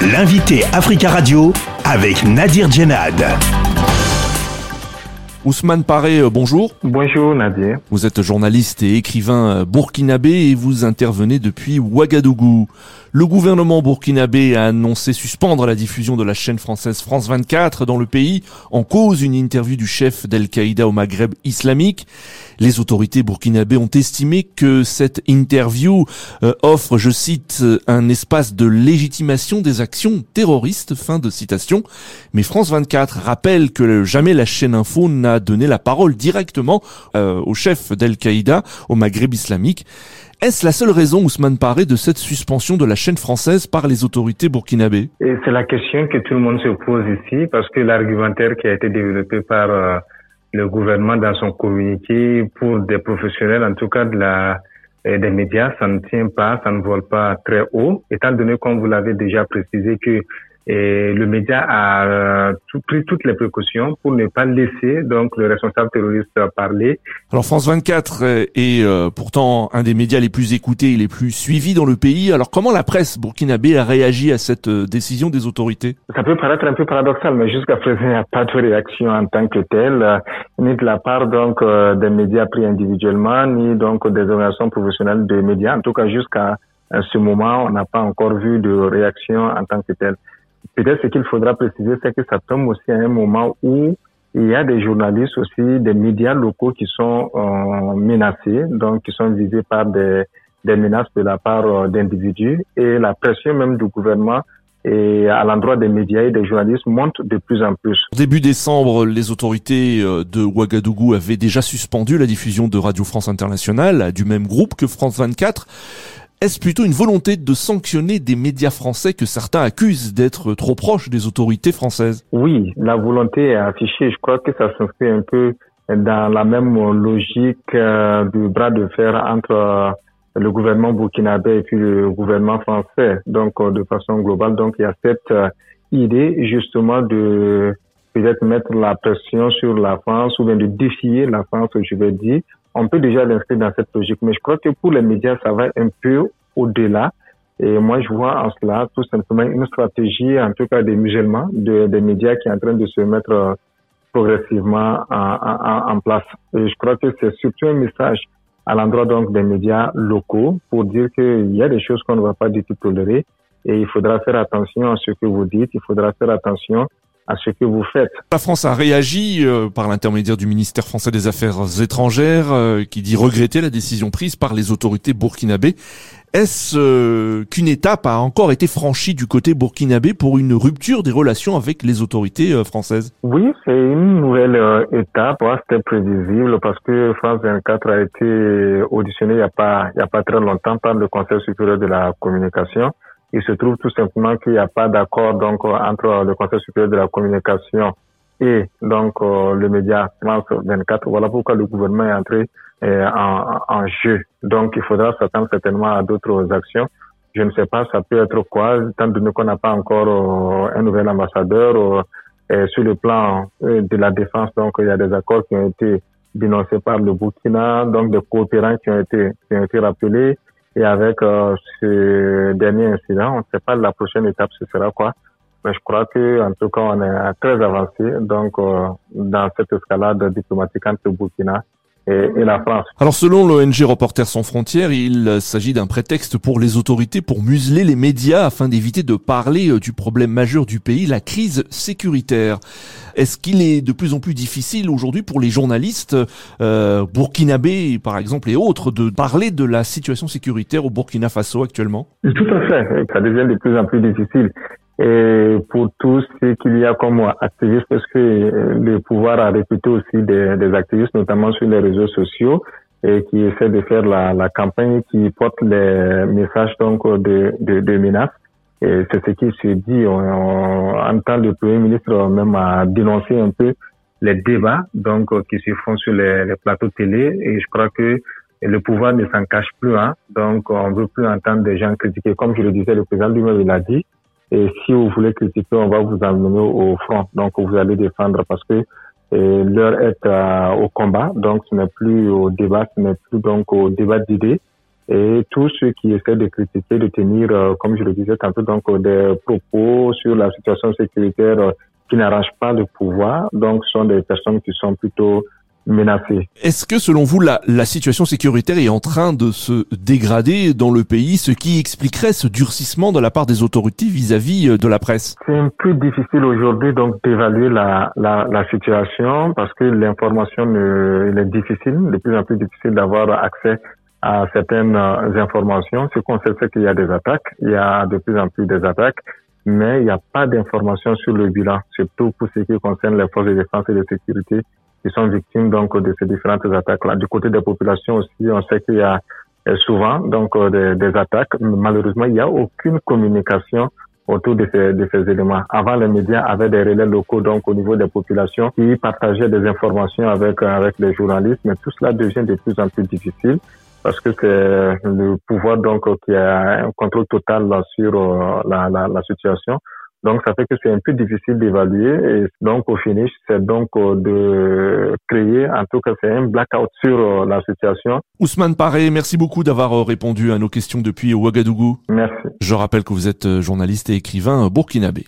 L'invité Africa Radio avec Nadir Djenad. Ousmane Paré, euh, bonjour. Bonjour Nadir. Vous êtes journaliste et écrivain euh, burkinabé et vous intervenez depuis Ouagadougou. Le gouvernement burkinabé a annoncé suspendre la diffusion de la chaîne française France 24 dans le pays en cause une interview du chef d'Al-Qaïda au Maghreb islamique. Les autorités burkinabées ont estimé que cette interview euh, offre, je cite, un espace de légitimation des actions terroristes, fin de citation. Mais France 24 rappelle que jamais la chaîne info n'a donné la parole directement euh, au chef d'Al-Qaïda au Maghreb islamique. Est-ce la seule raison, Ousmane Paré, de cette suspension de la chaîne française par les autorités burkinabées? C'est la question que tout le monde se pose ici, parce que l'argumentaire qui a été développé par euh, le gouvernement dans son communiqué pour des professionnels, en tout cas de la, euh, des médias, ça ne tient pas, ça ne vole pas très haut, étant donné, comme vous l'avez déjà précisé, que et le média a euh, tout, pris toutes les précautions pour ne pas laisser donc le responsable terroriste parler. Alors France 24 est euh, pourtant un des médias les plus écoutés et les plus suivis dans le pays. Alors comment la presse burkinabé a réagi à cette euh, décision des autorités? Ça peut paraître un peu paradoxal, mais jusqu'à présent il n'y a pas de réaction en tant que telle, ni de la part donc des médias pris individuellement, ni donc des organisations professionnelles de médias. En tout cas jusqu'à ce moment, on n'a pas encore vu de réaction en tant que telle. Peut-être ce qu'il faudra préciser, c'est que ça tombe aussi à un moment où il y a des journalistes aussi, des médias locaux qui sont euh, menacés, donc qui sont visés par des, des menaces de la part euh, d'individus et la pression même du gouvernement et à l'endroit des médias et des journalistes monte de plus en plus. Début décembre, les autorités euh, de Ouagadougou avaient déjà suspendu la diffusion de Radio France Internationale, du même groupe que France 24. Est-ce plutôt une volonté de sanctionner des médias français que certains accusent d'être trop proches des autorités françaises? Oui, la volonté est affichée. Je crois que ça s'inscrit un peu dans la même logique euh, du bras de fer entre euh, le gouvernement burkinabé et puis le gouvernement français. Donc, euh, de façon globale, donc il y a cette idée justement de peut-être mettre la pression sur la France ou bien de défier la France, je vais dire, on peut déjà l'inscrire dans cette logique. Mais je crois que pour les médias, ça va un peu au-delà. Et moi, je vois en cela tout simplement une stratégie, en tout cas des musulmans, des médias qui est en train de se mettre euh, progressivement en, place. Et je crois que c'est surtout un message à l'endroit donc des médias locaux pour dire qu'il y a des choses qu'on ne va pas du tout tolérer et il faudra faire attention à ce que vous dites, il faudra faire attention à ce que vous faites. La France a réagi euh, par l'intermédiaire du ministère français des Affaires étrangères euh, qui dit regretter la décision prise par les autorités burkinabées. Est-ce euh, qu'une étape a encore été franchie du côté burkinabé pour une rupture des relations avec les autorités françaises? Oui, c'est une nouvelle étape. C'était prévisible parce que France 24 a été auditionné il n'y a pas il y a pas très longtemps par le Conseil supérieur de la communication. Il se trouve tout simplement qu'il n'y a pas d'accord donc entre le Conseil supérieur de la communication et donc euh, le média France 24. Voilà pourquoi le gouvernement est entré euh, en, en, jeu. Donc il faudra s'attendre certainement à d'autres actions. Je ne sais pas, ça peut être quoi, tant donné qu'on n'a pas encore euh, un nouvel ambassadeur. sur le plan de la défense, donc il y a des accords qui ont été dénoncés par le Burkina, donc des coopérants qui ont été qui ont été rappelés. Et avec euh, ce dernier incident, on ne sait pas la prochaine étape ce sera quoi. Mais je crois que en tout cas on est très avancé donc euh, dans cette escalade diplomatique entre Burkina et, la France. Alors selon l'ONG Reporters sans frontières, il s'agit d'un prétexte pour les autorités pour museler les médias afin d'éviter de parler euh, du problème majeur du pays, la crise sécuritaire. Est-ce qu'il est de plus en plus difficile aujourd'hui pour les journalistes euh, burkinabés, par exemple, et autres, de parler de la situation sécuritaire au Burkina Faso actuellement? Tout à fait. Ça devient de plus en plus difficile. Et pour tous ce qu'il y a comme activistes, parce que le pouvoir a réputé aussi des, des, activistes, notamment sur les réseaux sociaux, et qui essaient de faire la, la campagne qui porte les messages donc de, de, de menaces. Et c'est ce qui se dit. On, on, entend le Premier ministre même à dénoncer un peu les débats donc qui se font sur les, les plateaux télé. Et je crois que le pouvoir ne s'en cache plus. Hein. Donc on veut plus entendre des gens critiquer. Comme je le disais, le président lui-même il a dit et si vous voulez critiquer, on va vous amener au front. Donc, vous allez défendre parce que l'heure est au combat. Donc, ce n'est plus au débat, ce n'est plus donc au débat d'idées. et tous ceux qui essaient de critiquer, de tenir, comme je le disais tantôt, donc des propos sur la situation sécuritaire qui n'arrangent pas le pouvoir, donc sont des personnes qui sont plutôt Est-ce que selon vous, la, la situation sécuritaire est en train de se dégrader dans le pays, ce qui expliquerait ce durcissement de la part des autorités vis-à-vis de la presse? C'est un peu difficile aujourd'hui donc d'évaluer la, la, la, situation parce que l'information est difficile, de plus en plus difficile d'avoir accès à certaines informations. Ce qu'on sait, c'est qu'il y a des attaques, il y a de plus en plus des attaques mais il n'y a pas d'informations sur le bilan, surtout pour ce qui concerne les forces de défense et de sécurité qui sont victimes donc de ces différentes attaques-là. Du côté des populations aussi, on sait qu'il y a euh, souvent donc euh, des, attaques. Malheureusement, il n'y a aucune communication autour de ces, de ces éléments. Avant, les médias avaient des relais locaux, donc au niveau des populations, qui partageaient des informations avec, avec les journalistes, mais tout cela devient de plus en plus difficile parce que c'est le pouvoir donc qui a un contrôle total sur euh, la, la, la situation. Donc, ça fait que c'est un peu difficile d'évaluer. Et donc, au finish, c'est donc euh, de créer, en tout cas, c'est un blackout sur euh, la situation. Ousmane Paré, merci beaucoup d'avoir répondu à nos questions depuis Ouagadougou. Merci. Je rappelle que vous êtes journaliste et écrivain burkinabé.